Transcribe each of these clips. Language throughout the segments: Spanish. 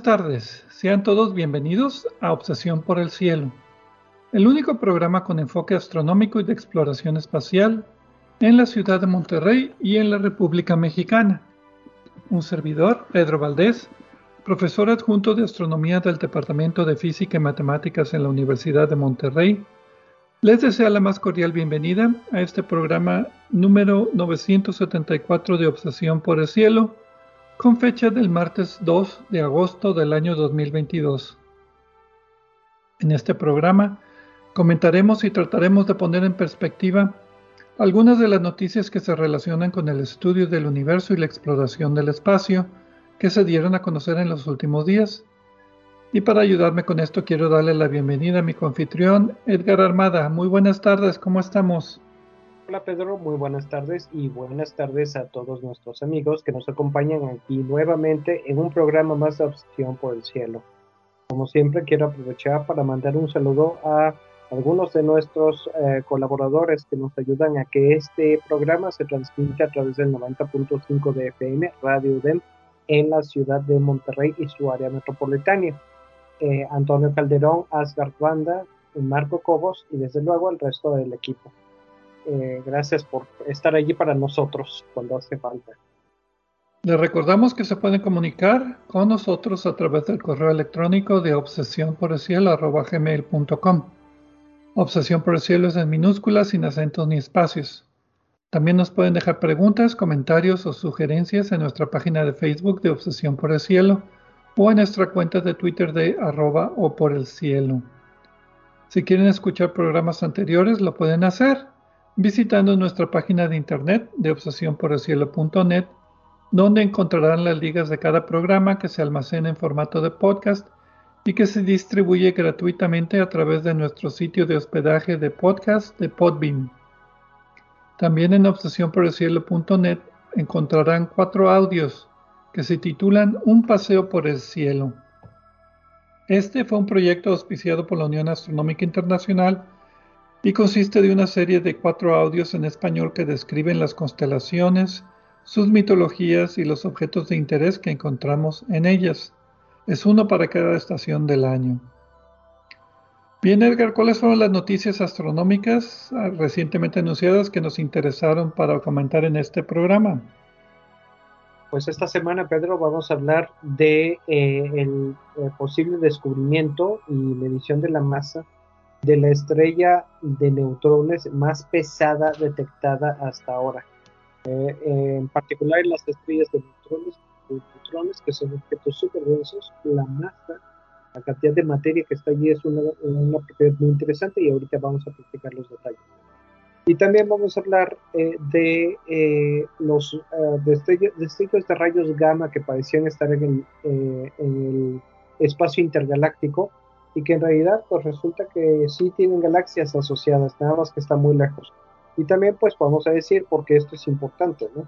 buenas tardes, sean todos bienvenidos a Obsesión por el Cielo, el único programa con enfoque astronómico y de exploración espacial en la ciudad de Monterrey y en la República Mexicana. Un servidor, Pedro Valdés, profesor adjunto de astronomía del Departamento de Física y Matemáticas en la Universidad de Monterrey, les desea la más cordial bienvenida a este programa número 974 de Obsesión por el Cielo, con fecha del martes 2 de agosto del año 2022. En este programa comentaremos y trataremos de poner en perspectiva algunas de las noticias que se relacionan con el estudio del universo y la exploración del espacio que se dieron a conocer en los últimos días. Y para ayudarme con esto quiero darle la bienvenida a mi confitrión Edgar Armada. Muy buenas tardes, ¿cómo estamos? Hola Pedro, muy buenas tardes y buenas tardes a todos nuestros amigos que nos acompañan aquí nuevamente en un programa más de Obsesión por el Cielo. Como siempre quiero aprovechar para mandar un saludo a algunos de nuestros eh, colaboradores que nos ayudan a que este programa se transmita a través del 90.5 de FM Radio DEM en la ciudad de Monterrey y su área metropolitana. Eh, Antonio Calderón, Asgard Banda, Marco Cobos y desde luego el resto del equipo. Eh, gracias por estar allí para nosotros cuando hace falta. Les recordamos que se pueden comunicar con nosotros a través del correo electrónico de obsesión por el cielo gmail.com. Obsesión por el cielo es en minúsculas, sin acentos ni espacios. También nos pueden dejar preguntas, comentarios o sugerencias en nuestra página de Facebook de Obsesión por el Cielo o en nuestra cuenta de Twitter de arroba o por el cielo. Si quieren escuchar programas anteriores, lo pueden hacer visitando nuestra página de internet de obsesiónporelcielo.net, donde encontrarán las ligas de cada programa que se almacena en formato de podcast y que se distribuye gratuitamente a través de nuestro sitio de hospedaje de podcast de Podbean. También en obsesiónporelcielo.net encontrarán cuatro audios que se titulan Un paseo por el cielo. Este fue un proyecto auspiciado por la Unión Astronómica Internacional y consiste de una serie de cuatro audios en español que describen las constelaciones, sus mitologías y los objetos de interés que encontramos en ellas. Es uno para cada estación del año. Bien, Edgar, ¿cuáles fueron las noticias astronómicas ah, recientemente anunciadas que nos interesaron para comentar en este programa? Pues esta semana, Pedro, vamos a hablar de eh, el, el posible descubrimiento y medición de la masa de la estrella de neutrones más pesada detectada hasta ahora. Eh, en particular las estrellas de neutrones, neutrones, que son objetos súper densos, la masa, la cantidad de materia que está allí es una, una propiedad muy interesante y ahorita vamos a practicar los detalles. Y también vamos a hablar eh, de eh, los destellos, destellos, de rayos gamma que parecían estar en el, en el espacio intergaláctico y que en realidad pues resulta que sí tienen galaxias asociadas, nada más que están muy lejos. Y también pues vamos a decir porque esto es importante, ¿no?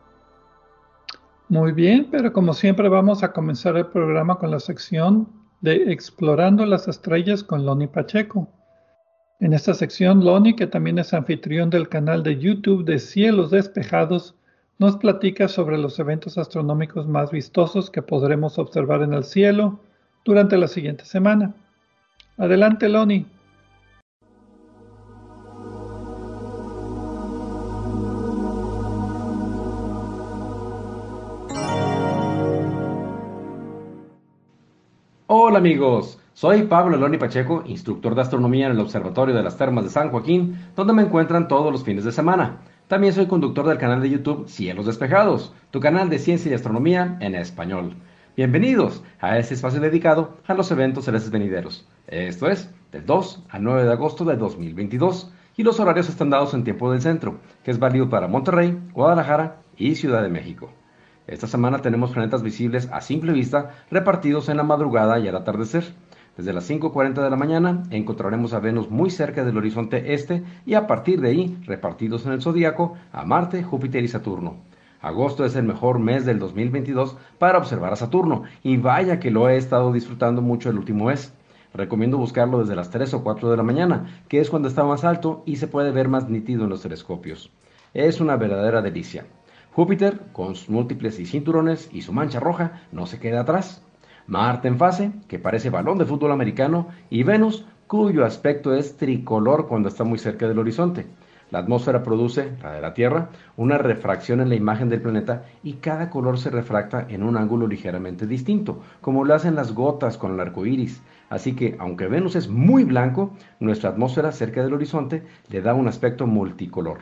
Muy bien, pero como siempre vamos a comenzar el programa con la sección de Explorando las Estrellas con Loni Pacheco. En esta sección, Loni, que también es anfitrión del canal de YouTube de Cielos Despejados, nos platica sobre los eventos astronómicos más vistosos que podremos observar en el cielo durante la siguiente semana. Adelante, Loni. Hola amigos, soy Pablo Loni Pacheco, instructor de astronomía en el Observatorio de las Termas de San Joaquín, donde me encuentran todos los fines de semana. También soy conductor del canal de YouTube Cielos Despejados, tu canal de ciencia y astronomía en español. Bienvenidos a este espacio dedicado a los eventos celestes venideros. Esto es, del 2 al 9 de agosto de 2022, y los horarios están dados en tiempo del centro, que es válido para Monterrey, Guadalajara y Ciudad de México. Esta semana tenemos planetas visibles a simple vista repartidos en la madrugada y al atardecer. Desde las 5.40 de la mañana encontraremos a Venus muy cerca del horizonte este y a partir de ahí, repartidos en el zodíaco, a Marte, Júpiter y Saturno. Agosto es el mejor mes del 2022 para observar a Saturno y vaya que lo he estado disfrutando mucho el último mes. Recomiendo buscarlo desde las 3 o 4 de la mañana, que es cuando está más alto y se puede ver más nítido en los telescopios. Es una verdadera delicia. Júpiter, con sus múltiples y cinturones y su mancha roja, no se queda atrás. Marte en fase, que parece balón de fútbol americano, y Venus, cuyo aspecto es tricolor cuando está muy cerca del horizonte. La atmósfera produce, la de la Tierra, una refracción en la imagen del planeta y cada color se refracta en un ángulo ligeramente distinto, como lo hacen las gotas con el arco iris. Así que, aunque Venus es muy blanco, nuestra atmósfera cerca del horizonte le da un aspecto multicolor.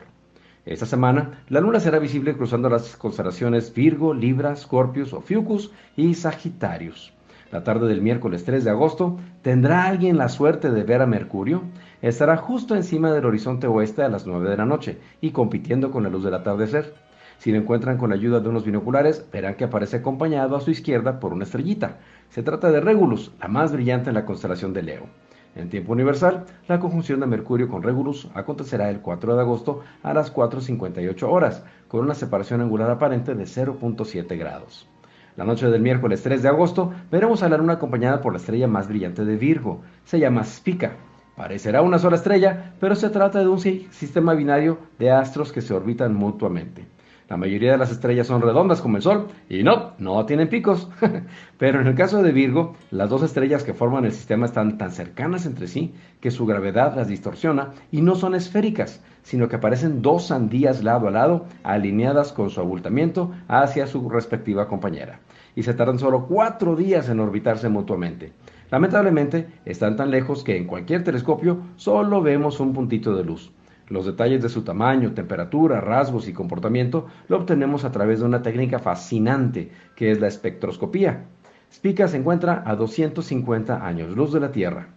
Esta semana, la luna será visible cruzando las constelaciones Virgo, Libra, Scorpius, Ophiuchus y Sagitarius. La tarde del miércoles 3 de agosto, ¿tendrá alguien la suerte de ver a Mercurio? Estará justo encima del horizonte oeste a las 9 de la noche y compitiendo con la luz del atardecer. Si lo encuentran con la ayuda de unos binoculares, verán que aparece acompañado a su izquierda por una estrellita. Se trata de Regulus, la más brillante en la constelación de Leo. En tiempo universal, la conjunción de Mercurio con Regulus acontecerá el 4 de agosto a las 4.58 horas, con una separación angular aparente de 0.7 grados. La noche del miércoles 3 de agosto veremos a la luna acompañada por la estrella más brillante de Virgo. Se llama Spica. Parecerá una sola estrella, pero se trata de un sistema binario de astros que se orbitan mutuamente. La mayoría de las estrellas son redondas como el Sol y no, no tienen picos. Pero en el caso de Virgo, las dos estrellas que forman el sistema están tan cercanas entre sí que su gravedad las distorsiona y no son esféricas, sino que aparecen dos sandías lado a lado alineadas con su abultamiento hacia su respectiva compañera. Y se tardan solo cuatro días en orbitarse mutuamente. Lamentablemente, están tan lejos que en cualquier telescopio solo vemos un puntito de luz. Los detalles de su tamaño, temperatura, rasgos y comportamiento lo obtenemos a través de una técnica fascinante que es la espectroscopía. Spica se encuentra a 250 años luz de la Tierra.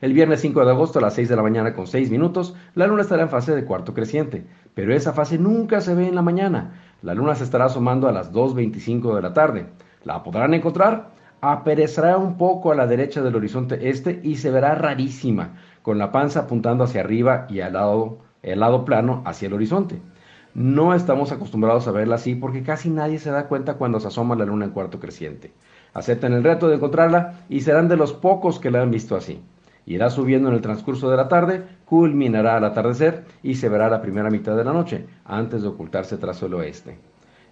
El viernes 5 de agosto a las 6 de la mañana con 6 minutos, la luna estará en fase de cuarto creciente, pero esa fase nunca se ve en la mañana. La luna se estará asomando a las 2.25 de la tarde. ¿La podrán encontrar? Aperecerá un poco a la derecha del horizonte este y se verá rarísima con la panza apuntando hacia arriba y al lado, el lado plano hacia el horizonte. No estamos acostumbrados a verla así porque casi nadie se da cuenta cuando se asoma la luna en cuarto creciente. Acepten el reto de encontrarla y serán de los pocos que la han visto así. Irá subiendo en el transcurso de la tarde, culminará al atardecer y se verá la primera mitad de la noche, antes de ocultarse tras el oeste.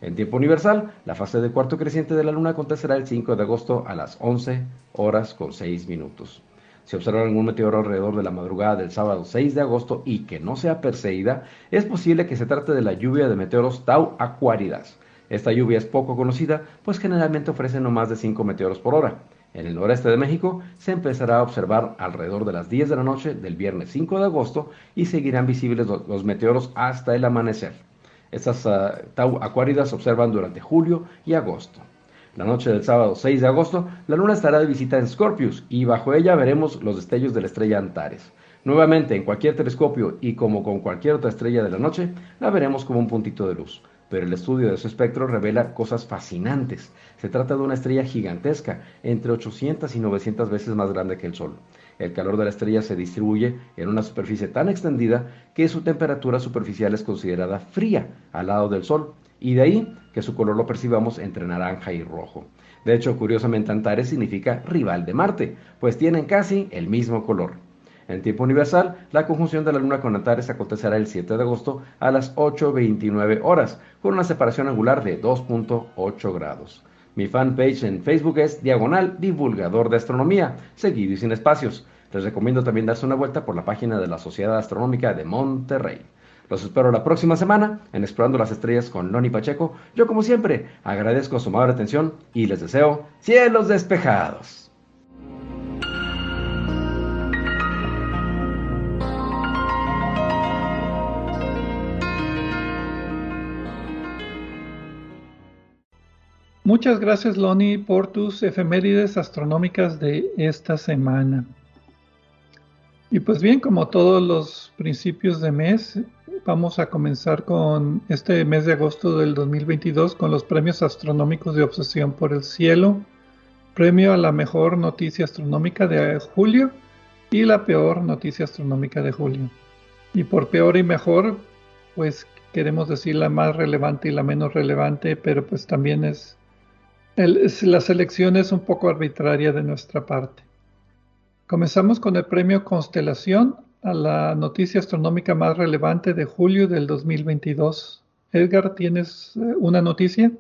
En tiempo universal, la fase de cuarto creciente de la luna acontecerá el 5 de agosto a las 11 horas con 6 minutos. Si observan algún meteoro alrededor de la madrugada del sábado 6 de agosto y que no sea perseguida, es posible que se trate de la lluvia de meteoros Tau Aquaridas. Esta lluvia es poco conocida, pues generalmente ofrece no más de 5 meteoros por hora. En el noreste de México se empezará a observar alrededor de las 10 de la noche del viernes 5 de agosto y seguirán visibles los meteoros hasta el amanecer. Estas uh, Tau Aquaridas se observan durante julio y agosto. La noche del sábado 6 de agosto, la luna estará de visita en Scorpius y bajo ella veremos los destellos de la estrella Antares. Nuevamente, en cualquier telescopio y como con cualquier otra estrella de la noche, la veremos como un puntito de luz. Pero el estudio de su espectro revela cosas fascinantes. Se trata de una estrella gigantesca, entre 800 y 900 veces más grande que el Sol. El calor de la estrella se distribuye en una superficie tan extendida que su temperatura superficial es considerada fría al lado del Sol y de ahí que su color lo percibamos entre naranja y rojo. De hecho, curiosamente, Antares significa rival de Marte, pues tienen casi el mismo color. En tiempo universal, la conjunción de la Luna con Antares acontecerá el 7 de agosto a las 8.29 horas, con una separación angular de 2.8 grados. Mi fanpage en Facebook es Diagonal Divulgador de Astronomía, seguido y sin espacios. Les recomiendo también darse una vuelta por la página de la Sociedad Astronómica de Monterrey. Los espero la próxima semana en Explorando las Estrellas con Loni Pacheco. Yo, como siempre, agradezco su amable atención y les deseo cielos despejados. Muchas gracias, Loni, por tus efemérides astronómicas de esta semana. Y pues bien, como todos los principios de mes, vamos a comenzar con este mes de agosto del 2022 con los premios astronómicos de obsesión por el cielo, premio a la mejor noticia astronómica de julio y la peor noticia astronómica de julio. Y por peor y mejor, pues queremos decir la más relevante y la menos relevante, pero pues también es, la selección es un poco arbitraria de nuestra parte. Comenzamos con el premio Constelación a la noticia astronómica más relevante de julio del 2022. Edgar, ¿tienes eh, una noticia?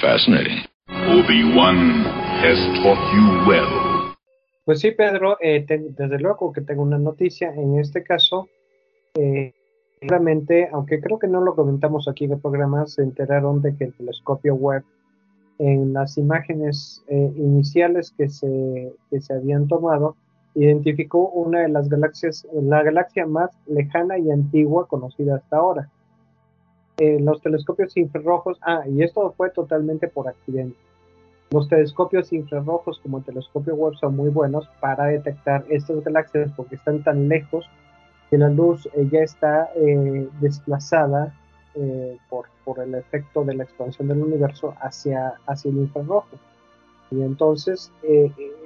Fascinating. Obi-Wan has taught you well. Pues sí, Pedro, eh, desde luego que tengo una noticia. En este caso, eh, realmente, aunque creo que no lo comentamos aquí en el programa, se enteraron de que el telescopio Webb en las imágenes eh, iniciales que se, que se habían tomado, identificó una de las galaxias, la galaxia más lejana y antigua conocida hasta ahora. Eh, los telescopios infrarrojos, ah, y esto fue totalmente por accidente. Los telescopios infrarrojos como el telescopio Webb son muy buenos para detectar estas galaxias porque están tan lejos que la luz eh, ya está eh, desplazada por, por, el efecto de la expansión del universo hacia, hacia el infrarrojo. Y entonces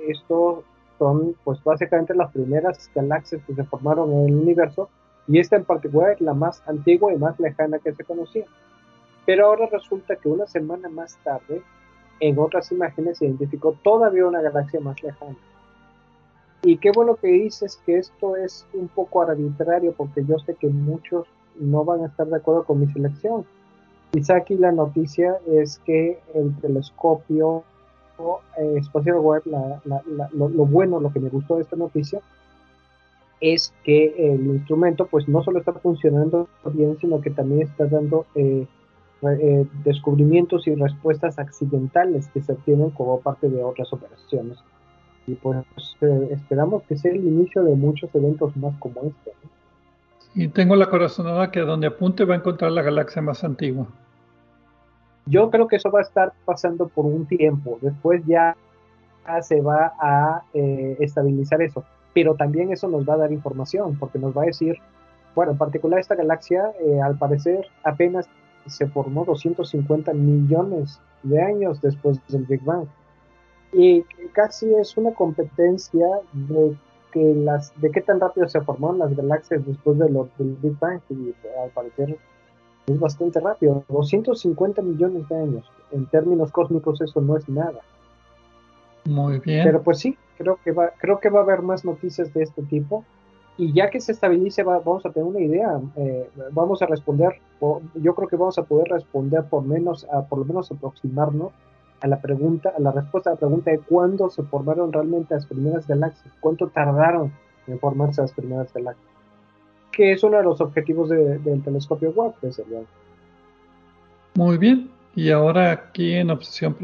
esto son pues básicamente las primeras galaxias que se formaron en el universo y esta en particular es la más antigua y más lejana que se conocía. Pero ahora resulta que una semana más tarde, en otras imágenes se identificó todavía una galaxia más lejana. Y qué bueno que dices que esto es un poco arbitrario porque yo sé que muchos no van a estar de acuerdo con mi selección. Quizá aquí la noticia es que el telescopio eh, Espacial Web, lo, bueno, lo que me gustó de esta noticia, es que el instrumento pues no solo está funcionando bien, sino que también está dando eh, eh, descubrimientos y respuestas accidentales que se obtienen como parte de otras operaciones. Y pues esperamos que sea el inicio de muchos eventos más como este. Y tengo la corazonada que a donde apunte va a encontrar la galaxia más antigua. Yo creo que eso va a estar pasando por un tiempo. Después ya se va a eh, estabilizar eso. Pero también eso nos va a dar información, porque nos va a decir, bueno, en particular esta galaxia, eh, al parecer, apenas se formó 250 millones de años después del Big Bang. Y casi es una competencia de que las de qué tan rápido se formaron las galaxias después de lo, del Big Bang y al parecer es bastante rápido, 250 millones de años. En términos cósmicos eso no es nada. Muy bien. Pero pues sí, creo que va, creo que va a haber más noticias de este tipo. Y ya que se estabilice, vamos a tener una idea. Eh, vamos a responder, yo creo que vamos a poder responder por menos, a, por lo menos aproximarnos a la pregunta, a la respuesta a la pregunta de cuándo se formaron realmente las primeras galaxias, cuánto tardaron en formarse las primeras galaxias que es uno de los objetivos del telescopio Webb, desde Muy bien. Y ahora aquí en Obsesión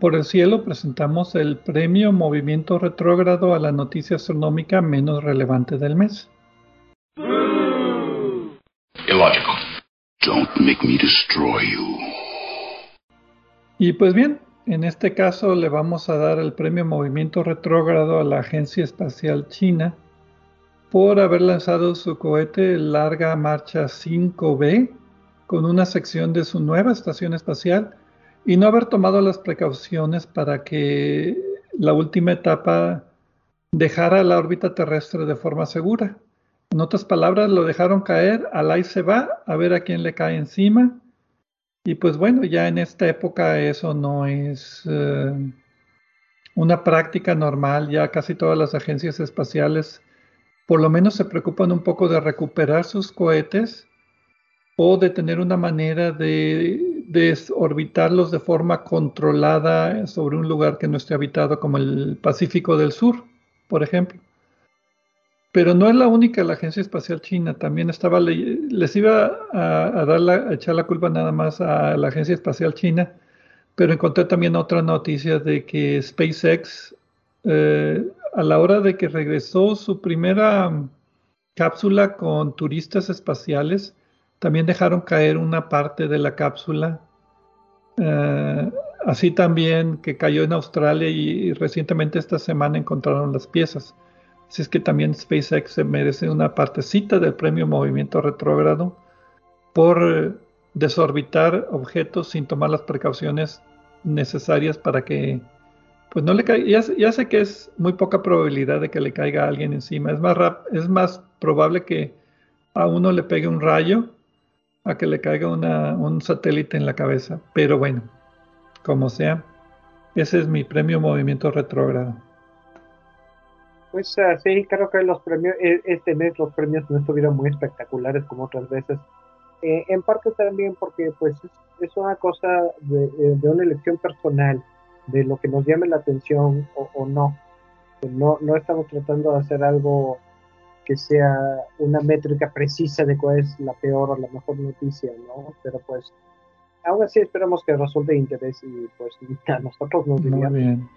por el Cielo presentamos el premio Movimiento Retrógrado a la noticia astronómica menos relevante del mes. Illogical. Don't make me destroy you. Y pues bien, en este caso le vamos a dar el premio Movimiento Retrógrado a la Agencia Espacial China por haber lanzado su cohete Larga Marcha 5B con una sección de su nueva estación espacial y no haber tomado las precauciones para que la última etapa dejara la órbita terrestre de forma segura. En otras palabras, lo dejaron caer, al ahí se va, a ver a quién le cae encima. Y pues bueno, ya en esta época eso no es eh, una práctica normal, ya casi todas las agencias espaciales por lo menos se preocupan un poco de recuperar sus cohetes o de tener una manera de, desorbitarlos de forma controlada sobre un lugar que no esté habitado como el Pacífico del Sur, por ejemplo. Pero no es la única la Agencia Espacial China, también estaba, les iba a, dar a echar la culpa nada más a la Agencia Espacial China, pero encontré también otra noticia de que SpaceX eh, a la hora de que regresó su primera cápsula con turistas espaciales, también dejaron caer una parte de la cápsula. Eh, así también que cayó en Australia y, recientemente esta semana encontraron las piezas. Si es que también SpaceX se merece una partecita del premio Movimiento Retrógrado por eh, desorbitar objetos sin tomar las precauciones necesarias para que pues no le caiga. Ya, sé que es muy poca probabilidad de que le caiga a alguien encima. Es más, es más probable que a uno le pegue un rayo a que le caiga un satélite en la cabeza. Pero bueno, como sea, ese es mi premio Movimiento Retrógrado. Pues uh, sí, creo que los premios, e, este mes los premios no estuvieron muy espectaculares como otras veces. Eh, en parte también porque pues es, una cosa de, eh, de, una elección personal, de lo que nos llame la atención o, no. no. No estamos tratando de hacer algo que sea una métrica precisa de cuál es la peor o la mejor noticia, ¿no? Pero pues aún así esperamos que resulte de interés y pues a nosotros nos diría. Muy bien.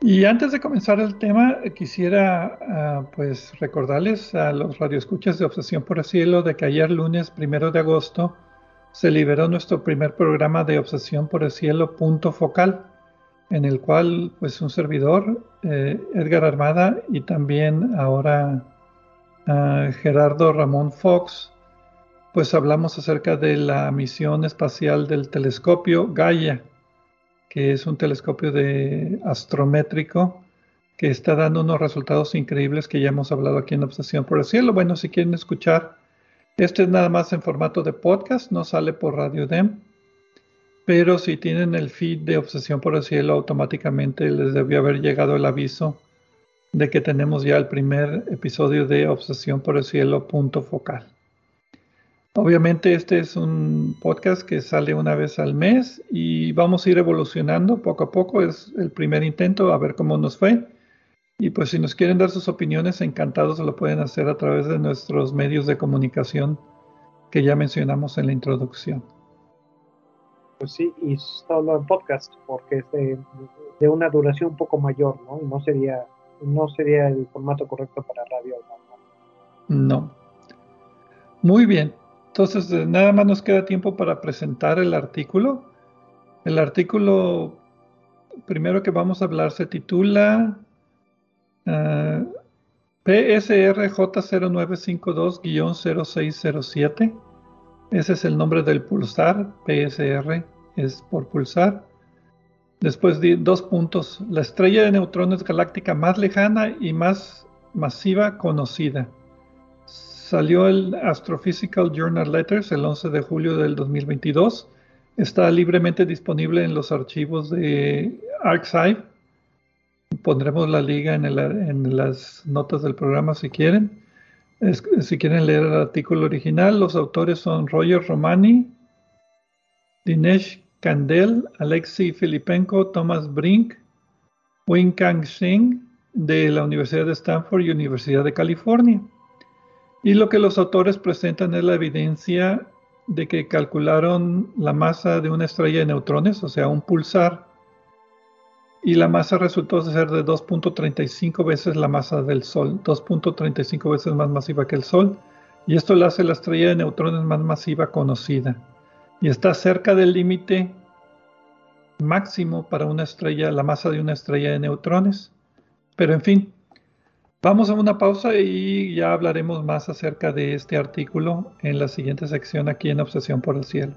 Y antes de comenzar el tema, quisiera ah, pues recordarles a los radioescuchas de Obsesión por el Cielo de que ayer lunes primero de agosto se liberó nuestro primer programa de Obsesión por el Cielo punto focal, en el cual pues un servidor, eh, Edgar Armada y también ahora ah, Gerardo Ramón Fox, pues hablamos acerca de la misión espacial del telescopio Gaia que es un telescopio de astrométrico que está dando unos resultados increíbles que ya hemos hablado aquí en Obsesión por el Cielo. Bueno, si quieren escuchar, este es nada más en formato de podcast, no sale por Radio Dem, pero si tienen el feed de Obsesión por el Cielo, automáticamente les debió haber llegado el aviso de que tenemos ya el primer episodio de Obsesión por el Cielo punto focal. Obviamente este es un podcast que sale una vez al mes y vamos a ir evolucionando poco a poco. Es el primer intento, a ver cómo nos fue. Y pues si nos quieren dar sus opiniones, encantados lo pueden hacer a través de nuestros medios de comunicación que ya mencionamos en la introducción. Pues sí, y solo en podcast, porque es de, una duración un poco mayor, ¿no? Y no sería, no sería el formato correcto para radio. No. Muy bien. Entonces, eh, nada más nos queda tiempo para presentar el artículo. El artículo primero que vamos a hablar se titula uh, PSR J0952-0607. Ese es el nombre del pulsar. PSR es por pulsar. Después de dos puntos. La estrella de neutrones galáctica más lejana y más masiva conocida. Salió el Astrophysical Journal Letters el 11 de julio del 2022. Está libremente disponible en los archivos de ArcSci. Pondremos la liga en, las notas del programa si quieren. si quieren leer el artículo original, los autores son Roger Romani, Dinesh Kandel, Alexei Filipenko, Thomas Brink, Wing Kang Singh de la Universidad de Stanford y Universidad de California. Y lo que los autores presentan es la evidencia de que calcularon la masa de una estrella de neutrones, o sea, un pulsar, y la masa resultó ser de 2.35 veces la masa del Sol, 2.35 veces más masiva que el Sol, y esto la hace la estrella de neutrones más masiva conocida, y está cerca del límite máximo para una estrella, la masa de una estrella de neutrones. Pero en fin, Vamos a una pausa y ya hablaremos más acerca de este artículo en la siguiente sección aquí en Obsesión por el Cielo.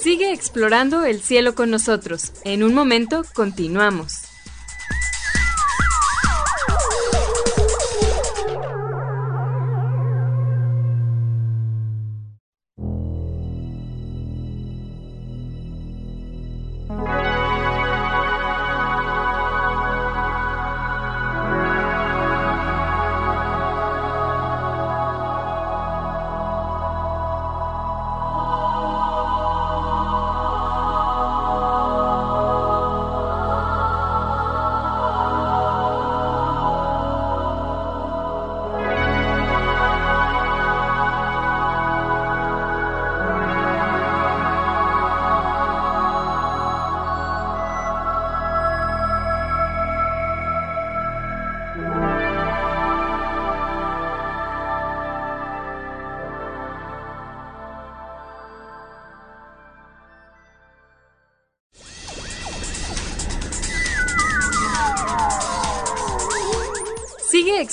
Sigue explorando el cielo con nosotros. En un momento continuamos.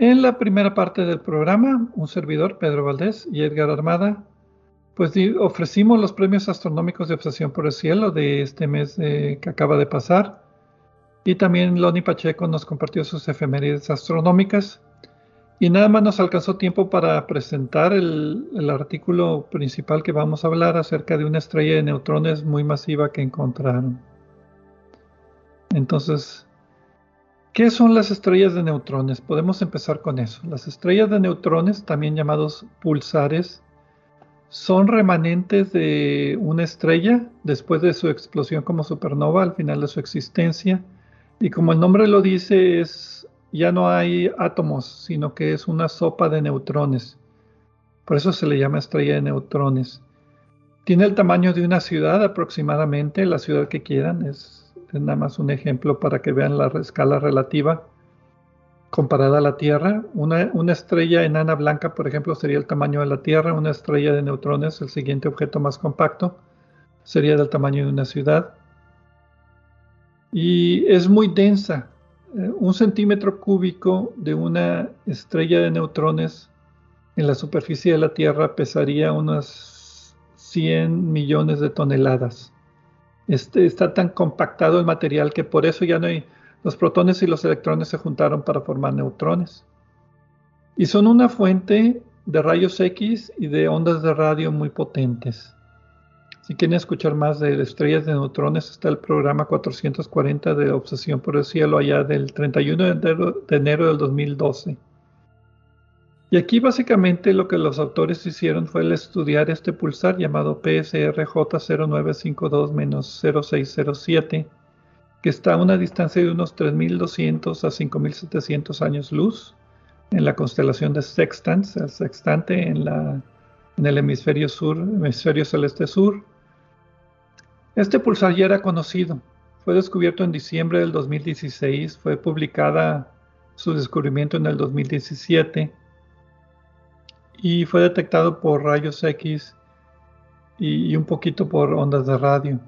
En la primera parte del programa, un servidor, Pedro Valdés y Edgar Armada, pues ofrecimos los premios astronómicos de Obsesión por el Cielo de este mes que acaba de pasar. Y también Loni Pacheco nos compartió sus efemérides astronómicas. Y nada más nos alcanzó tiempo para presentar el artículo principal que vamos a hablar acerca de una estrella de neutrones muy masiva que encontraron. Entonces, ¿qué son las estrellas de neutrones? Podemos empezar con eso. Las estrellas de neutrones, también llamados pulsares, son remanentes de una estrella después de su explosión como supernova al final de su existencia. Y como el nombre lo dice, es, ya no hay átomos, sino que es una sopa de neutrones. Por eso se le llama estrella de neutrones. Tiene el tamaño de una ciudad aproximadamente, la ciudad que quieran, es nada más un ejemplo para que vean la escala relativa comparada a la Tierra. Una, una, estrella enana blanca, por ejemplo, sería el tamaño de la Tierra. Una estrella de neutrones, el siguiente objeto más compacto, sería del tamaño de una ciudad. Y es muy densa. Eh, un centímetro cúbico de una estrella de neutrones en la superficie de la Tierra pesaría unas 100 millones de toneladas. Este, está tan compactado el material que por eso ya no hay, los protones y los electrones se juntaron para formar neutrones. Y son una fuente de rayos X y de ondas de radio muy potentes. Si quieren escuchar más de estrellas de neutrones, está el programa 440 de Obsesión por el Cielo allá del 31 de enero, de enero del 2012. Y aquí básicamente lo que los autores hicieron fue estudiar este pulsar llamado PSRJ0952-0607, que está a una distancia de unos 3200 a 5700 años luz en la constelación de Sextans, el sextante en, en el hemisferio sur, hemisferio celeste sur. Este pulsar ya era conocido, fue descubierto en diciembre del 2016, fue publicada su descubrimiento en el 2017 y fue detectado por rayos X y, un poquito por ondas de radio.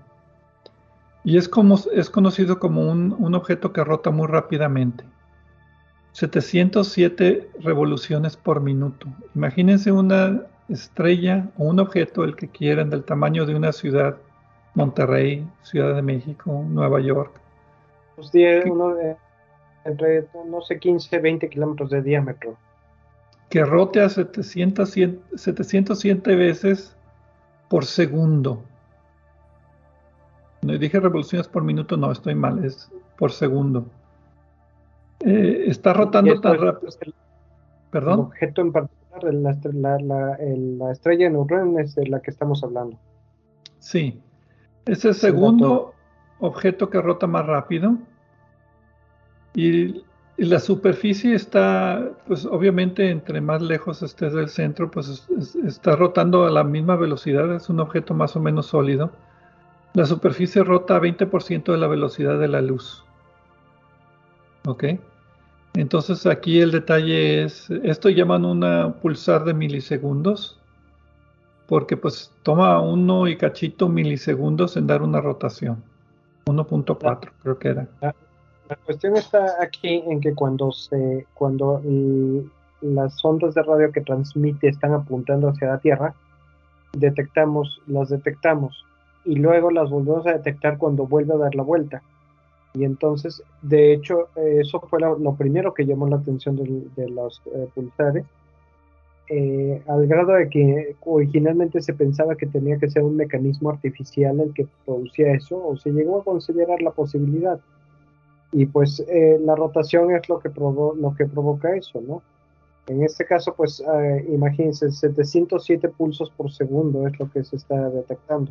Y es, como, es conocido como un, un objeto que rota muy rápidamente. 707 revoluciones por minuto. Imagínense una estrella o un objeto, el que quieran, del tamaño de una ciudad, Monterrey, Ciudad de México, Nueva York. Pues tiene uno de entre, no sé, 15, 20 kilómetros de diámetro que rote a 707 veces por segundo. No dije revoluciones por minuto, no, estoy mal, es por segundo. Eh, está rotando tan rápido. Perdón. El objeto en particular, la, la, la, estrella de neutrones es de la que estamos hablando. Sí, es el segundo objeto que rota más rápido. Y la superficie está, pues obviamente entre más lejos estés del centro, pues está rotando a la misma velocidad, es un objeto más o menos sólido. La superficie rota a 20% de la velocidad de la luz. ¿Ok? Entonces aquí el detalle es, esto llaman una pulsar de milisegundos, porque pues toma uno y cachito milisegundos en dar una rotación. 1.4 creo que era. La cuestión está aquí en que cuando se, cuando las ondas de radio que transmite están apuntando hacia la Tierra, detectamos, las detectamos y luego las volvemos a detectar cuando vuelve a dar la vuelta. Y entonces, de hecho, eso fue lo, primero que llamó la atención de, los eh, pulsares, eh, al grado de que originalmente se pensaba que tenía que ser un mecanismo artificial el que producía eso, o se llegó a considerar la posibilidad y pues eh, la rotación es lo que, lo que provoca eso, ¿no? En este caso, pues eh, imagínense, 707 pulsos por segundo es lo que se está detectando.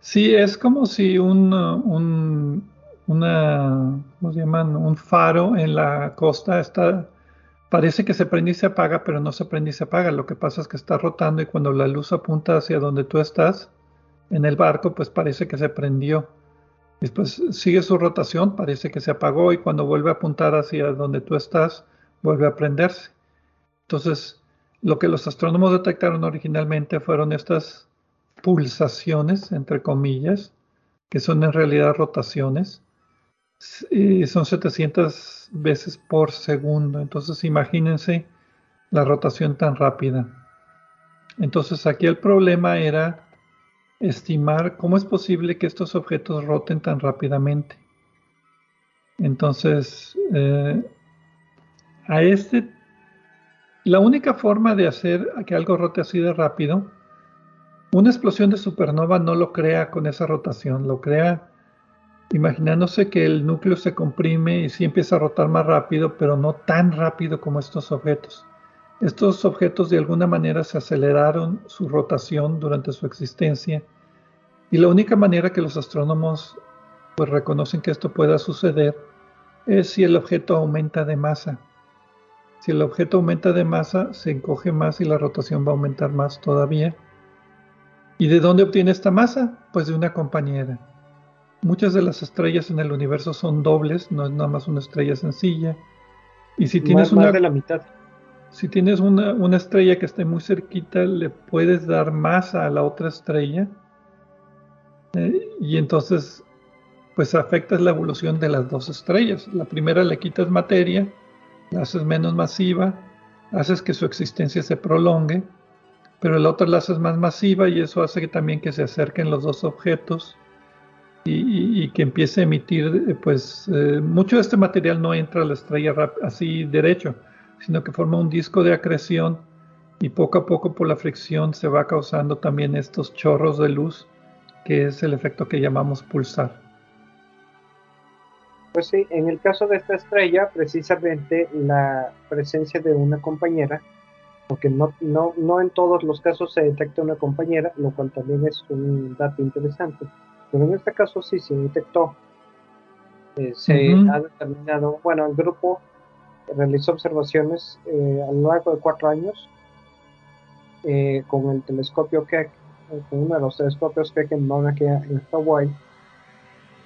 Sí, es como si un, un una, ¿cómo se? Un faro en la costa está parece que se prende y se apaga, pero no se prende y se apaga. Lo que pasa es que está rotando y cuando la luz apunta hacia donde tú estás, en el barco, pues parece que se prendió. Después sigue su rotación, parece que se apagó y cuando vuelve a apuntar hacia donde tú estás, vuelve a prenderse. Entonces, lo que los astrónomos detectaron originalmente fueron estas pulsaciones, entre comillas, que son en realidad rotaciones, y son 700 veces por segundo. Entonces, imagínense la rotación tan rápida. Entonces, aquí el problema era estimar cómo es posible que estos objetos roten tan rápidamente. Entonces, eh, a este, la única forma de hacer que algo rote así de rápido, una explosión de supernova no lo crea con esa rotación, lo crea imaginándose que el núcleo se comprime y sí empieza a rotar más rápido, pero no tan rápido como estos objetos. Estos objetos de alguna manera se aceleraron su rotación durante su existencia y la única manera que los astrónomos pues reconocen que esto pueda suceder es si el objeto aumenta de masa. Si el objeto aumenta de masa, se encoge más y la rotación va a aumentar más todavía. ¿Y de dónde obtiene esta masa? Pues de una compañera. Muchas de las estrellas en el universo son dobles, no es nada más una estrella sencilla. Y si tienes una de la mitad si tienes una, estrella que esté muy cerquita, le puedes dar masa a la otra estrella eh, y entonces pues afectas la evolución de las dos estrellas. La primera le quitas materia, la haces menos masiva, haces que su existencia se prolongue, pero la otra la haces más masiva y eso hace que también que se acerquen los dos objetos y, que empiece a emitir, eh, pues eh, mucho de este material no entra a la estrella así derecho, sino que forma un disco de acreción y poco a poco por la fricción se va causando también estos chorros de luz, que es el efecto que llamamos pulsar. Pues sí, en el caso de esta estrella, precisamente la presencia de una compañera, porque no, no, no en todos los casos se detecta una compañera, lo cual también es un dato interesante, pero en este caso sí se detectó. Eh, se ha determinado, bueno, el grupo realizó observaciones eh, a lo largo de cuatro años eh, con el telescopio Keck, eh, con uno de los telescopios Keck en Mauna en Hawaii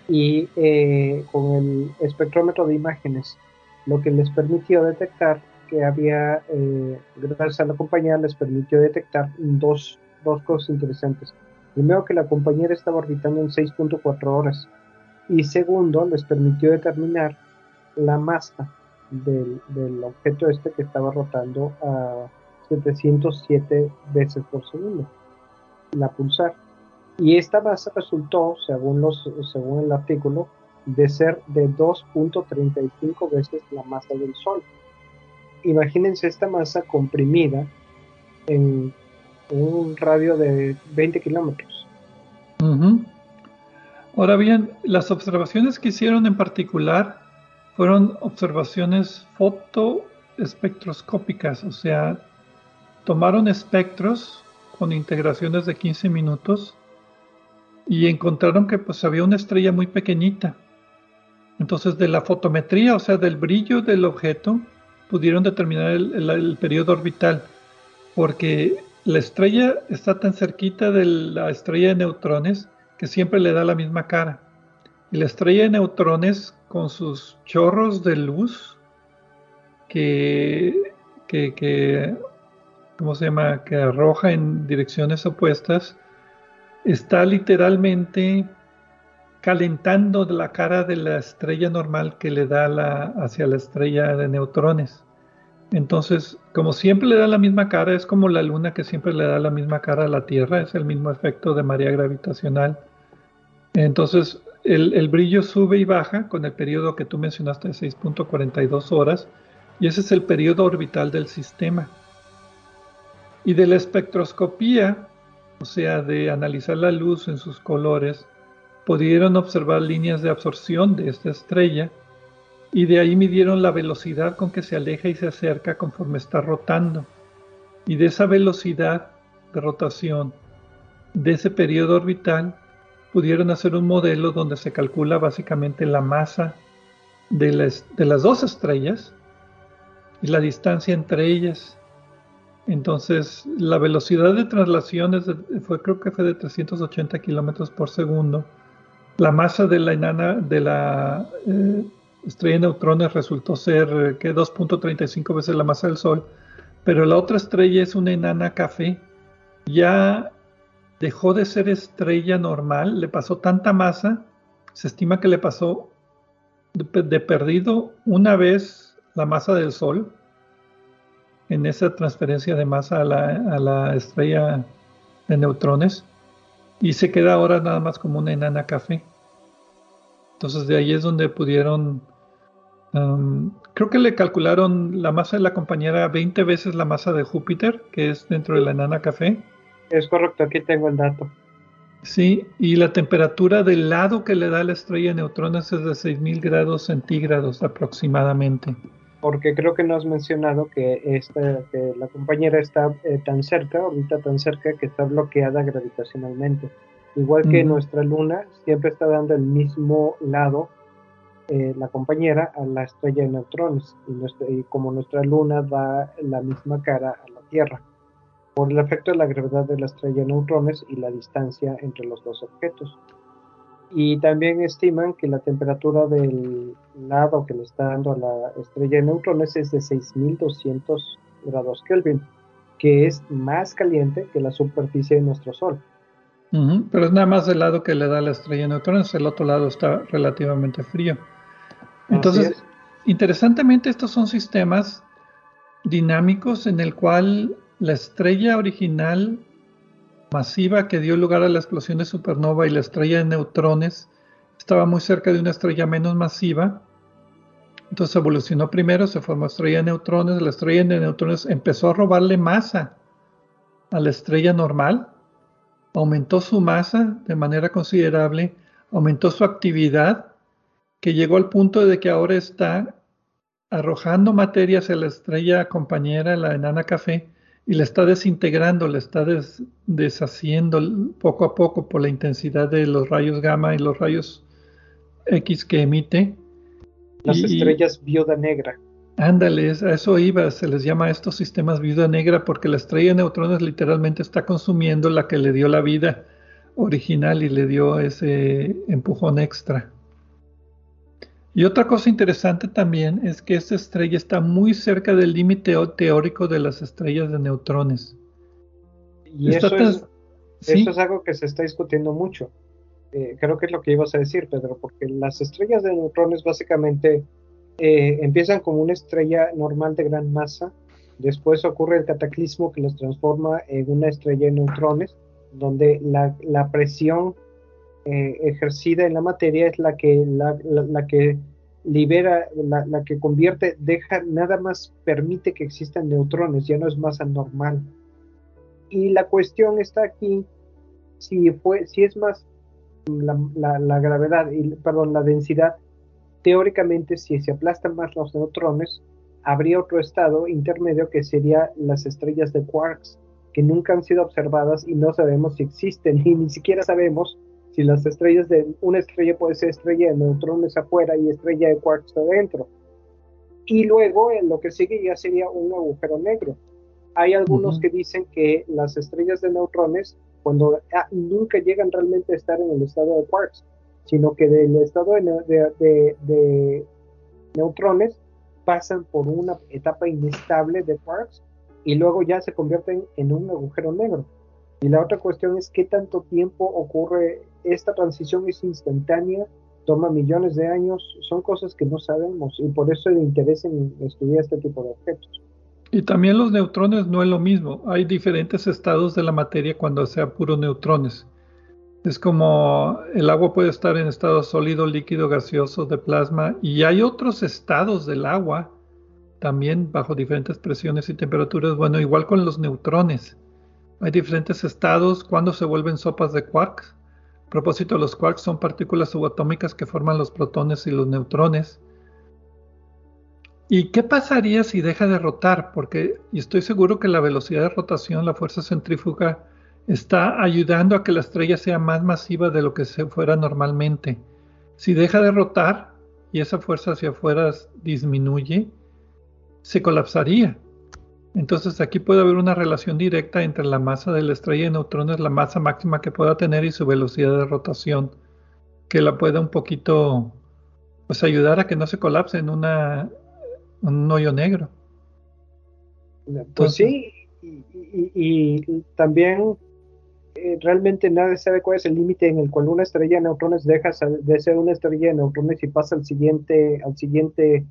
y con el espectrómetro de imágenes, lo que les permitió detectar que había, gracias a la compañía, les permitió detectar dos, dos cosas interesantes. Primero, que la compañera estaba orbitando en 6.4 horas. Y segundo, les permitió determinar la masa del, objeto este que estaba rotando a 707 veces por segundo, la pulsar. Y esta masa resultó, según, los, según el artículo, de ser de 2.35 veces la masa del Sol. Imagínense esta masa comprimida en un radio de 20 kilómetros. Ahora bien, las observaciones que hicieron en particular fueron observaciones fotoespectroscópicas, o sea, tomaron espectros con integraciones de 15 minutos y encontraron que pues había una estrella muy pequeñita. Entonces de la fotometría, o sea, del brillo del objeto, pudieron determinar el, el periodo orbital, porque la estrella está tan cerquita de la estrella de neutrones que siempre le da la misma cara. Y la estrella de neutrones con sus chorros de luz que, ¿cómo se llama? Que arroja en direcciones opuestas, está literalmente calentando la cara de la estrella normal que le da la, hacia la estrella de neutrones. Entonces, como siempre le da la misma cara, es como la luna que siempre le da la misma cara a la Tierra, es el mismo efecto de María gravitacional. Entonces, el, brillo sube y baja con el periodo que tú mencionaste de 6.42 horas, y ese es el periodo orbital del sistema. Y de la espectroscopía, o sea, de analizar la luz en sus colores, pudieron observar líneas de absorción de esta estrella, y de ahí midieron la velocidad con que se aleja y se acerca conforme está rotando. Y de esa velocidad de rotación, de ese periodo orbital, pudieron hacer un modelo donde se calcula básicamente la masa de las, de las dos estrellas y la distancia entre ellas. Entonces, la velocidad de traslación fue, creo que fue de 380 kilómetros por segundo. La masa de la enana de la eh, estrella de neutrones resultó ser que 2.35 veces la masa del Sol, pero la otra estrella es una enana café. Ya dejó de ser estrella normal, le pasó tanta masa, se estima que le pasó de, perdido una vez la masa del Sol en esa transferencia de masa a la, a la estrella de neutrones y se queda ahora nada más como una enana café. Entonces de ahí es donde pudieron creo que le calcularon la masa de la compañera 20 veces la masa de Júpiter, que es dentro de la enana café. Es correcto, aquí tengo el dato. Sí, y la temperatura del lado que le da la estrella de neutrones es de 6000 grados centígrados aproximadamente. Porque creo que no has mencionado que, esta, que la compañera está eh, tan cerca, ahorita tan cerca, que está bloqueada gravitacionalmente. Igual que nuestra luna siempre está dando el mismo lado eh, la compañera a la estrella de neutrones y, como nuestra luna da la misma cara a la Tierra por el efecto de la gravedad de la estrella de neutrones y la distancia entre los dos objetos. Y también estiman que la temperatura del lado que le está dando a la estrella de neutrones es de 6200 grados Kelvin, que es más caliente que la superficie de nuestro Sol. pero es nada más el lado que le da la estrella de neutrones, el otro lado está relativamente frío. Entonces, interesantemente, estos son sistemas dinámicos en el cual la estrella original masiva que dio lugar a la explosión de supernova y la estrella de neutrones estaba muy cerca de una estrella menos masiva. Entonces evolucionó primero, se formó estrella de neutrones, la estrella de neutrones empezó a robarle masa a la estrella normal, aumentó su masa de manera considerable, aumentó su actividad que llegó al punto de que ahora está arrojando materia hacia la estrella compañera, la enana café, y la está desintegrando, la está deshaciendo poco a poco por la intensidad de los rayos gamma y los rayos X que emite. Las estrellas viuda negra. Ándale, a eso iba, se les llama a estos sistemas viuda negra porque la estrella de neutrones literalmente está consumiendo la que le dio la vida original y le dio ese empujón extra. Y otra cosa interesante también es que esta estrella está muy cerca del límite teórico de las estrellas de neutrones. Y eso es, eso es, algo que se está discutiendo mucho. Eh, creo que es lo que ibas a decir, Pedro, porque las estrellas de neutrones básicamente eh, empiezan como una estrella normal de gran masa, después ocurre el cataclismo que las transforma en una estrella de neutrones, donde la, la presión eh, ejercida en la materia es la que, la, libera, la, que convierte, deja, nada más permite que existan neutrones, ya no es masa normal. Y la cuestión está aquí, si, fue, si es más la, gravedad, y, perdón, la densidad, teóricamente si se aplastan más los neutrones, habría otro estado intermedio que sería las estrellas de quarks, que nunca han sido observadas y no sabemos si existen, y ni siquiera sabemos si las estrellas de una estrella puede ser estrella de neutrones afuera y estrella de quarks adentro. Y luego en lo que sigue ya sería un agujero negro. Hay algunos que dicen que las estrellas de neutrones, cuando ah, nunca llegan realmente a estar en el estado de quarks, sino que del estado de, de neutrones pasan por una etapa inestable de quarks y luego ya se convierten en un agujero negro. Y la otra cuestión es qué tanto tiempo ocurre esta transición es instantánea, toma millones de años, son cosas que no sabemos y por eso el interés en estudiar este tipo de objetos. Y también los neutrones no es lo mismo, hay diferentes estados de la materia cuando sea puros neutrones. Es como el agua puede estar en estado sólido, líquido, gaseoso, de plasma, y hay otros estados del agua también bajo diferentes presiones y temperaturas. Bueno, igual con los neutrones. Hay diferentes estados cuando se vuelven sopas de quarks propósito, los quarks son partículas subatómicas que forman los protones y los neutrones. ¿Y qué pasaría si deja de rotar? Porque estoy seguro que la velocidad de rotación, la fuerza centrífuga, está ayudando a que la estrella sea más masiva de lo que se fuera normalmente. Si deja de rotar y esa fuerza hacia afuera disminuye, se colapsaría. Entonces aquí puede haber una relación directa entre la masa de la estrella de neutrones, la masa máxima que pueda tener y su velocidad de rotación, que la pueda un poquito pues ayudar a que no se colapse en una un hoyo negro. Pues sí, y, también eh, realmente nadie sabe cuál es el límite en el cual una estrella de neutrones deja de ser una estrella de neutrones y pasa al siguiente, al siguiente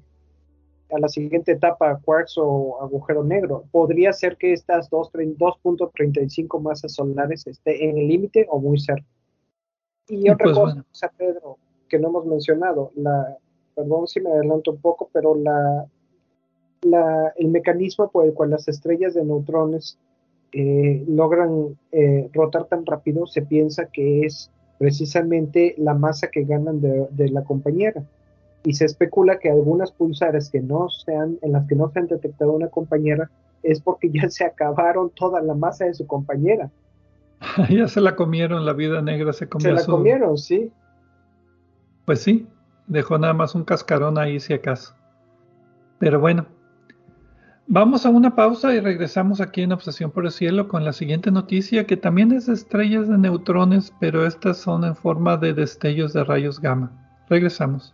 a la siguiente etapa, cuarzo o agujero negro. Podría ser que estas 2.35 masas solares esté en el límite o muy cerca. Y otra pues cosa, Pedro, que no hemos mencionado, la, perdón si me adelanto un poco, pero la, la, el mecanismo por el cual las estrellas de neutrones eh, logran eh, rotar tan rápido se piensa que es precisamente la masa que ganan de, de la compañera y se especula que algunas pulsares que no sean, en las que no se han detectado una compañera es porque ya se acabaron toda la masa de su compañera. ya se la comieron, la vida negra se comió. Se la comieron, sí. Pues sí, dejó nada más un cascarón ahí si acaso. Pero bueno, vamos a una pausa y regresamos aquí en Obsesión por el Cielo con la siguiente noticia que también es estrellas de neutrones, pero estas son en forma de destellos de rayos gamma. Regresamos.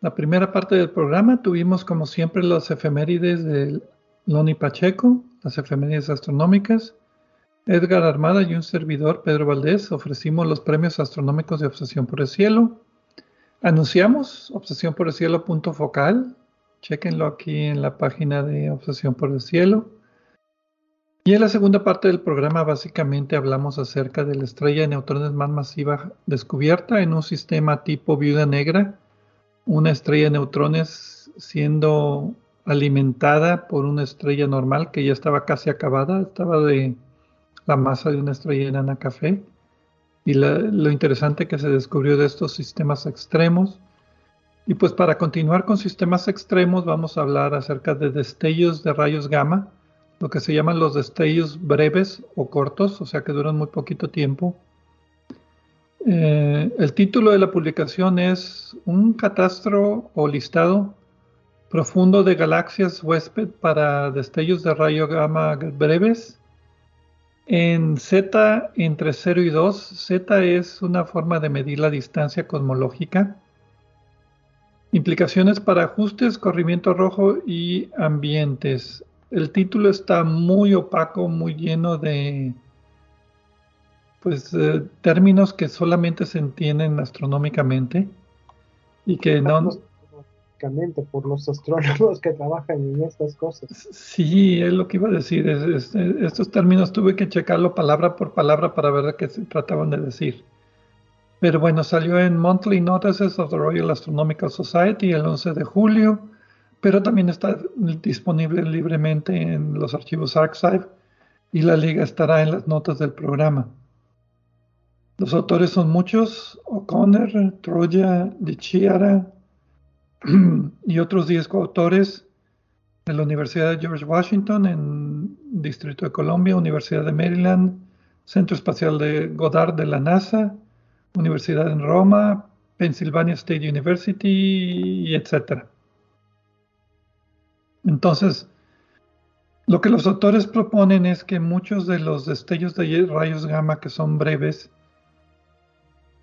La primera parte del programa tuvimos como siempre las efemérides de Loni Pacheco, las efemérides astronómicas. Edgar Armada y un servidor, Pedro Valdés, ofrecimos los premios astronómicos de Obsesión por el Cielo. Anunciamos Obsesión por el Cielo punto focal. Chequenlo aquí en la página de Obsesión por el Cielo. Y en la segunda parte del programa básicamente hablamos acerca de la estrella de neutrones más masiva descubierta en un sistema tipo viuda negra una estrella de neutrones siendo alimentada por una estrella normal que ya estaba casi acabada, estaba de la masa de una estrella enana café. Y lo interesante que se descubrió de estos sistemas extremos. Y pues para continuar con sistemas extremos vamos a hablar acerca de destellos de rayos gamma, lo que se llaman los destellos breves o cortos, o sea que duran muy poquito tiempo eh, el título de la publicación es Un catastro o listado profundo de galaxias huésped para destellos de rayo gamma breves en Z entre 0 y 2. Z es una forma de medir la distancia cosmológica. Implicaciones para ajustes, corrimiento rojo y ambientes. El título está muy opaco, muy lleno de pues eh, términos que solamente se entienden astronómicamente y que no por los astrónomos que trabajan en estas cosas. Sí, es lo que iba a decir. estos términos tuve que checarlo palabra por palabra para ver qué se trataban de decir. Pero bueno, salió en Monthly Notices of the Royal Astronomical Society el 11 de julio, pero también está disponible libremente en los archivos Archive y la liga estará en las notas del programa. Los autores son muchos, O'Connor, Troya, Chiara y otros 10 coautores de la Universidad de George Washington en Distrito de Columbia, Universidad de Maryland, Centro Espacial de Goddard de la NASA, Universidad en Roma, Pennsylvania State University, etc. Entonces, lo que los autores proponen es que muchos de los destellos de rayos gamma que son breves,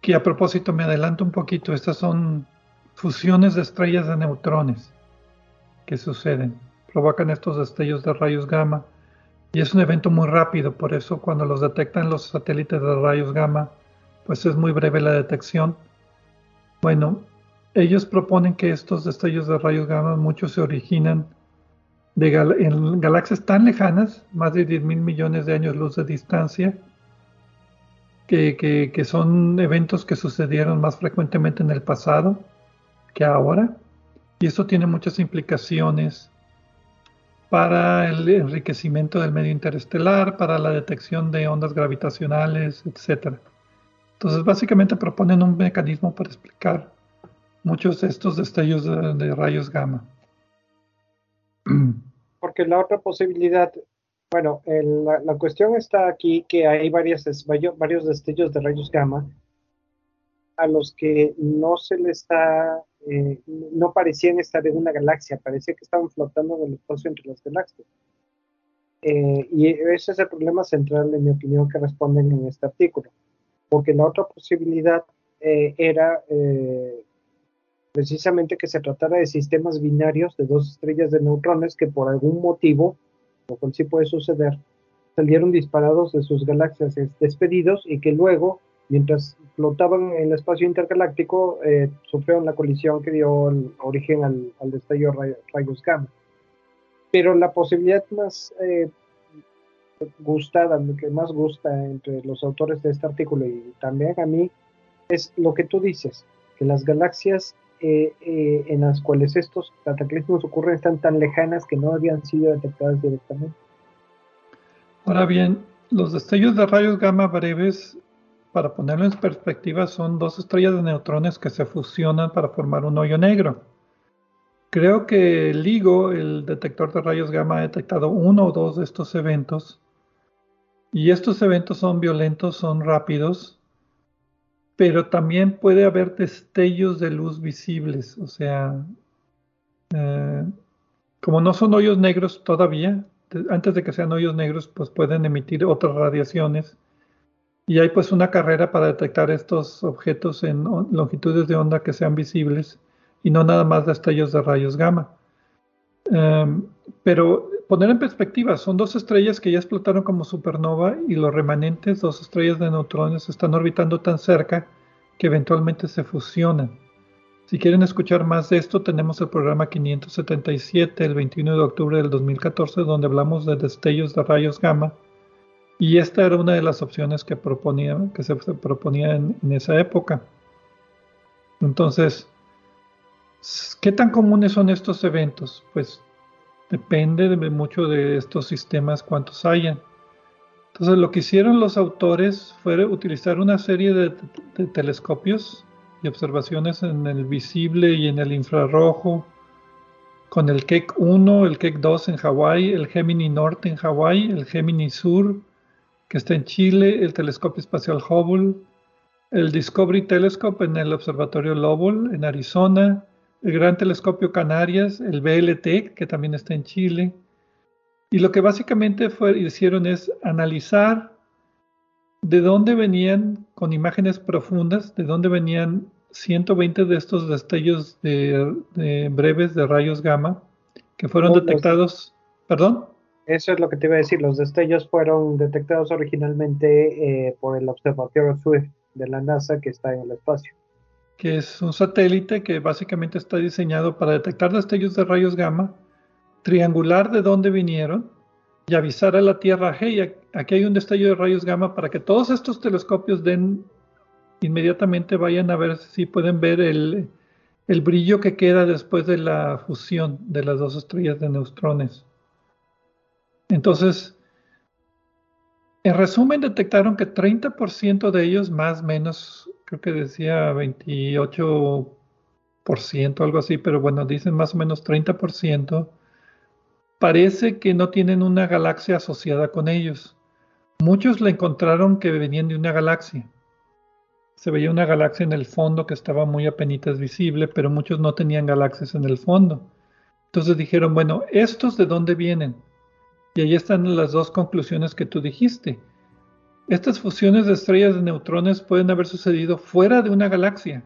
que a propósito me adelanto un poquito, estas son fusiones de estrellas de neutrones que suceden, provocan estos destellos de rayos gamma y es un evento muy rápido, por eso cuando los detectan los satélites de rayos gamma, pues es muy breve la detección. Bueno, ellos proponen que estos destellos de rayos gamma muchos se originan en galaxias tan lejanas, más de 10 mil millones de años luz de distancia, que, son eventos que sucedieron más frecuentemente en el pasado que ahora. Y esto tiene muchas implicaciones para el enriquecimiento del medio interestelar, para la detección de ondas gravitacionales, etc. Entonces, básicamente proponen un mecanismo para explicar muchos de estos destellos de rayos gamma. porque la otra posibilidad, bueno, la, cuestión está aquí que hay varias, varios destellos de rayos gamma a los que no se le está, eh, no parecían estar en una galaxia, parecía que estaban flotando en el espacio entre las galaxias. Eh, y ese es el problema central, en mi opinión, que responden en este artículo. Porque la otra posibilidad eh, era precisamente que se tratara de sistemas binarios de dos estrellas de neutrones que por algún motivo, lo cual sí puede suceder, salieron disparados de sus galaxias despedidos y que luego, mientras flotaban en el espacio intergaláctico, eh, sufrieron la colisión que dio origen al, destello rayos gamma. Pero la posibilidad más eh, gustada, que más gusta entre los autores de este artículo y también a mí, es lo que tú dices, que las galaxias eh, eh, en las cuales estos cataclismos ocurren están tan lejanas que no habían sido detectadas directamente. Ahora bien, los destellos de rayos gamma breves, para ponerlo en perspectiva, son dos estrellas de neutrones que se fusionan para formar un hoyo negro. Creo que LIGO, el detector de rayos gamma, ha detectado uno o dos de estos eventos. Y estos eventos son violentos, son rápidos, pero también puede haber destellos de luz visibles, o sea, eh, como no son hoyos negros todavía, antes de que sean hoyos negros, pues pueden emitir otras radiaciones. Y hay pues una carrera para detectar estos objetos en longitudes de onda que sean visibles y no nada más destellos de rayos gamma. Em, pero poner en perspectiva, son dos estrellas que ya explotaron como supernova y los remanentes, dos estrellas de neutrones, están orbitando tan cerca que eventualmente se fusionan. Si quieren escuchar más de esto, tenemos el programa 577 el 21 de octubre del 2014, donde hablamos de destellos de rayos gamma. Y esta era una de las opciones que, se, proponía en, en esa época. Entonces, ¿qué tan comunes son estos eventos? Pues Depende de mucho de estos sistemas cuántos hayan. Entonces lo que hicieron los autores fue utilizar una serie de, telescopios y observaciones en el visible y en el infrarrojo, con el Keck 1, el Keck 2 en Hawái, el Gemini Norte en Hawái, el Gemini Sur, que está en Chile, el telescopio espacial Hubble, el Discovery Telescope en el observatorio Lowell en Arizona, el Gran Telescopio Canarias, el BLT, que también está en Chile. Y lo que básicamente fue, hicieron es analizar de dónde venían, con imágenes profundas, de dónde venían 120 de estos destellos de, breves de rayos gamma que fueron detectados. ¿Perdón? Eso es lo que te iba a decir. Los destellos fueron detectados originalmente eh, por el Observatorio Swift de la NASA que está en el espacio que es un satélite que básicamente está diseñado para detectar destellos de rayos gamma, triangular de dónde vinieron y avisar a la Tierra, hey, aquí hay un destello de rayos gamma para que todos estos telescopios den inmediatamente vayan a ver si pueden ver el, el brillo que queda después de la fusión de las dos estrellas de neutrones. Entonces, en resumen, detectaron que 30% de ellos, más o menos, creo que decía 28%, algo así, pero bueno, dicen más o menos 30%, parece que no tienen una galaxia asociada con ellos. Muchos le encontraron que venían de una galaxia se veía una galaxia en el fondo que estaba muy apenas visible, pero muchos no tenían galaxias en el fondo. Entonces dijeron, bueno, ¿estos de dónde vienen? Y ahí están las dos conclusiones que tú dijiste. Estas fusiones de estrellas de neutrones pueden haber sucedido fuera de una galaxia.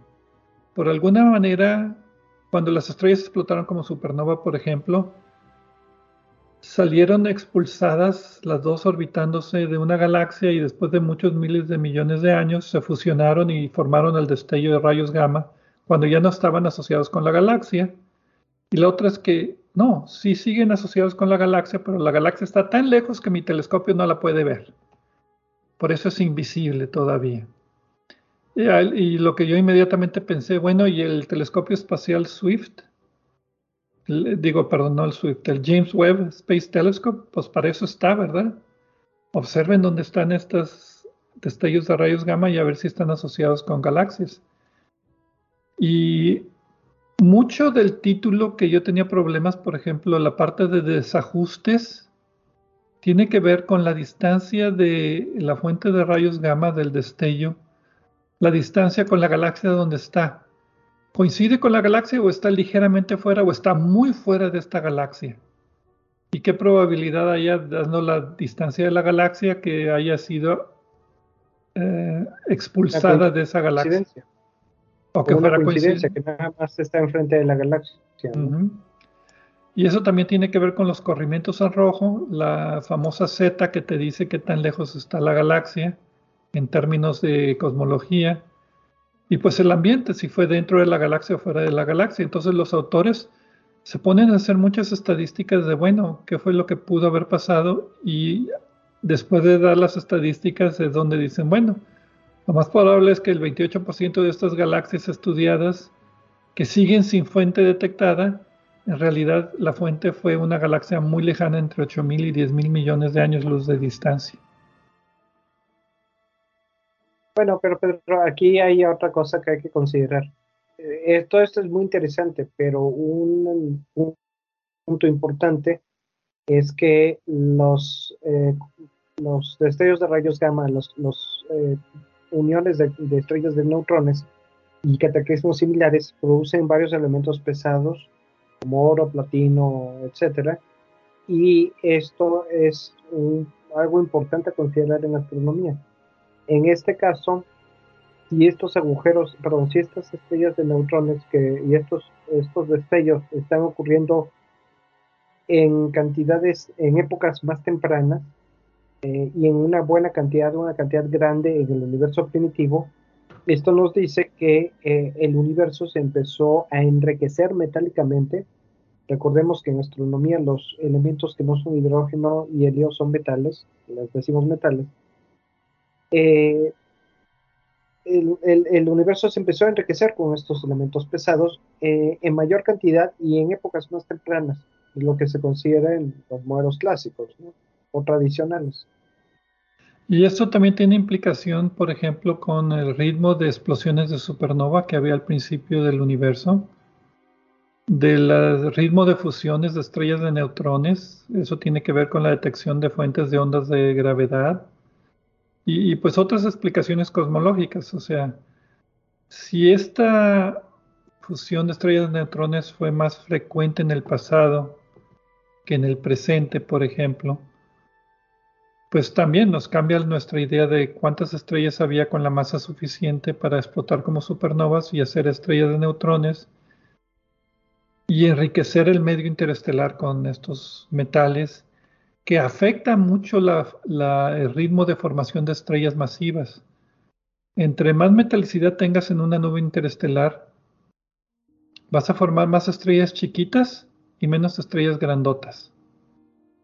Por alguna manera, cuando las estrellas explotaron como supernova, por ejemplo, salieron expulsadas las dos orbitándose de una galaxia y después de muchos miles de millones de años se fusionaron y formaron el destello de rayos gamma cuando ya no estaban asociados con la galaxia. Y la otra es que no, sí siguen asociados con la galaxia, pero la galaxia está tan lejos que mi telescopio no la puede ver. Por eso es invisible todavía. Y, lo que yo inmediatamente pensé, bueno, ¿y el telescopio espacial Swift? digo, perdón, no el Swift, el James Webb Space Telescope, pues para eso está, ¿verdad? Observen dónde están estos destellos de rayos gamma y a ver si están asociados con galaxias. Y mucho del título que yo tenía problemas, por ejemplo, la parte de desajustes, tiene que ver con la distancia de la fuente de rayos gamma del destello, la distancia con la galaxia donde está coincide con la galaxia o está ligeramente fuera o está muy fuera de esta galaxia. ¿Y qué probabilidad haya, dando la distancia de la galaxia, que haya sido eh, expulsada de esa galaxia? O que fuera coincidencia, que nada más está enfrente de la galaxia. Y eso también tiene que ver con los corrimientos al rojo, la famosa Z que te dice qué tan lejos está la galaxia en términos de cosmología y pues el ambiente, si fue dentro de la galaxia o fuera de la galaxia. Entonces los autores se ponen a hacer muchas estadísticas de, bueno, qué fue lo que pudo haber pasado y después de dar las estadísticas es donde dicen, bueno, lo más probable es que el 28% de estas galaxias estudiadas que siguen sin fuente detectada, en realidad la fuente fue una galaxia muy lejana entre 8.000 y 10.000 millones de años luz de distancia. Bueno, pero Pedro, aquí hay otra cosa que hay que considerar. Eh, todo esto es muy interesante, pero un, punto importante es que los, eh, los destellos de rayos gamma, los, los eh, uniones de, estrellas de neutrones y cataclismos similares producen varios elementos pesados como oro, platino, etcétera, y esto es algo importante a considerar en astronomía. En este caso, si estos agujeros, perdón, si estas estrellas de neutrones que, y estos, estos destellos están ocurriendo en cantidades, en épocas más tempranas eh, y en una buena cantidad, una cantidad grande en el universo primitivo, esto nos dice que eh, el universo se empezó a enriquecer metálicamente. Recordemos que en astronomía los elementos que no son hidrógeno y helio son metales, les decimos metales eh, el, universo se empezó a enriquecer con estos elementos pesados en mayor cantidad y en épocas más tempranas, lo que se considera en los modelos clásicos o tradicionales. Y esto también tiene implicación, por ejemplo, con el ritmo de explosiones de supernova que había al principio del universo, del ritmo de fusiones de estrellas de neutrones. Eso tiene que ver con la detección de fuentes de ondas de gravedad y, pues otras explicaciones cosmológicas, o sea, si esta fusión de estrellas de neutrones fue más frecuente en el pasado que en el presente, por ejemplo, pues también nos cambia nuestra idea de cuántas estrellas había con la masa suficiente para explotar como supernovas y hacer estrellas de neutrones y enriquecer el medio interestelar con estos metales que afecta mucho el ritmo de formación de estrellas masivas. Entre más metalicidad tengas en una nube interestelar, vas a formar más estrellas chiquitas y menos estrellas grandotas.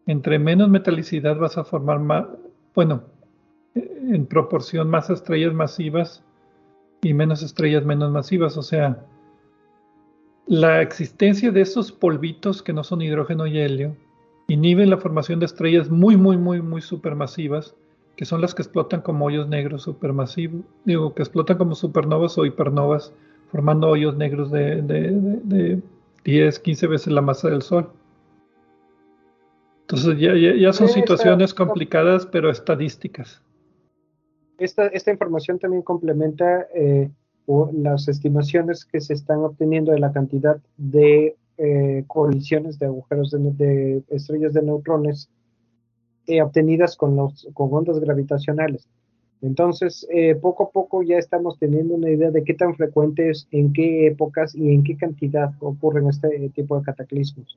Entre menos metalicidad vas a formar más, bueno, en proporción más estrellas masivas y menos estrellas menos masivas. O sea, la existencia de esos polvitos que no son hidrógeno y helio inhiben la formación de estrellas muy, muy, muy, muy supermasivas, que son las que explotan como hoyos negros supermasivos, digo, que explotan como supernovas o hipernovas, formando hoyos negros de, de 10, 15 veces la masa del Sol. Entonces ya, ya, son situaciones complicadas, pero estadísticas. Esta, esta información también complementa eh, las estimaciones que se están obteniendo de la cantidad de eh, colisiones de agujeros de, estrellas de neutrones eh, obtenidas con, los, con ondas gravitacionales. Entonces, poco a poco ya estamos teniendo una idea de qué tan frecuentes, en qué épocas y en qué cantidad ocurren este tipo de cataclismos.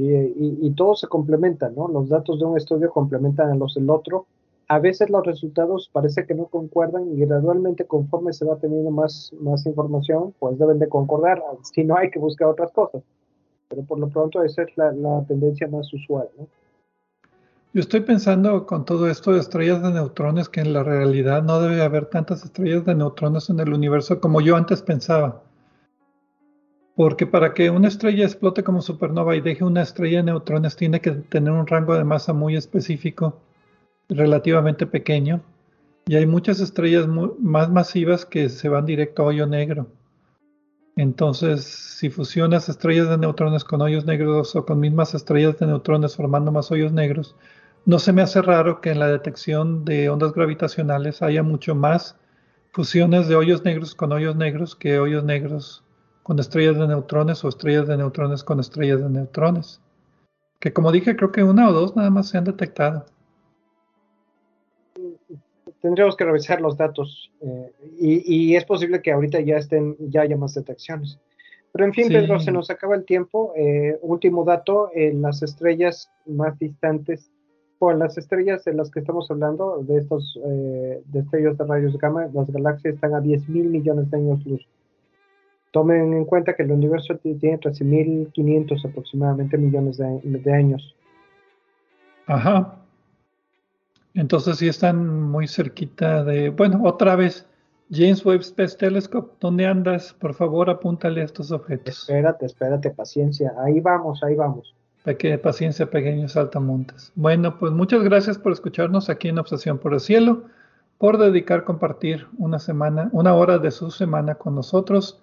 Y, todo se complementa, ¿no? Los datos de un estudio complementan a los del otro. A veces los resultados parece que no concuerdan y gradualmente conforme se va teniendo más, más información, pues deben de concordar. Si no, hay que buscar otras cosas. Pero por lo pronto esa es la, la tendencia más usual, ¿no? Yo estoy pensando con todo esto de estrellas de neutrones que en la realidad no debe haber tantas estrellas de neutrones en el universo como yo antes pensaba. Porque para que una estrella explote como supernova y deje una estrella de neutrones tiene que tener un rango de masa muy específico, relativamente pequeño. Y hay muchas estrellas más masivas que se van directo a hoyo negro. Entonces, si fusionas estrellas de neutrones con hoyos negros o con mismas estrellas de neutrones formando más hoyos negros, no se me hace raro que en la detección de ondas gravitacionales haya mucho más fusiones de hoyos negros con hoyos negros que hoyos negros con estrellas de neutrones o estrellas de neutrones con estrellas de neutrones. Que como dije, creo que una o dos nada más se han detectado. Tendríamos que revisar los datos eh, y, es posible que ahorita ya estén, ya haya más detecciones. Pero en fin, Pedro, se nos acaba el tiempo. Eh, último dato, en las estrellas más distantes, o las estrellas de las que estamos hablando, de estos eh, de estrellas de rayos gamma, las galaxias están a 10 mil millones de años luz. Tomen en cuenta que el universo tiene 13.500 aproximadamente millones de, años. Ajá. Entonces sí están muy cerquita de... Bueno, otra vez, James Webb Space Telescope, ¿dónde andas? Por favor, apúntale a estos objetos. Espérate, espérate, paciencia. Ahí vamos, ahí vamos. que paciencia, pequeños saltamontes. Bueno, pues muchas gracias por escucharnos aquí en Obsesión por el Cielo, por dedicar compartir una semana, una hora de su semana con nosotros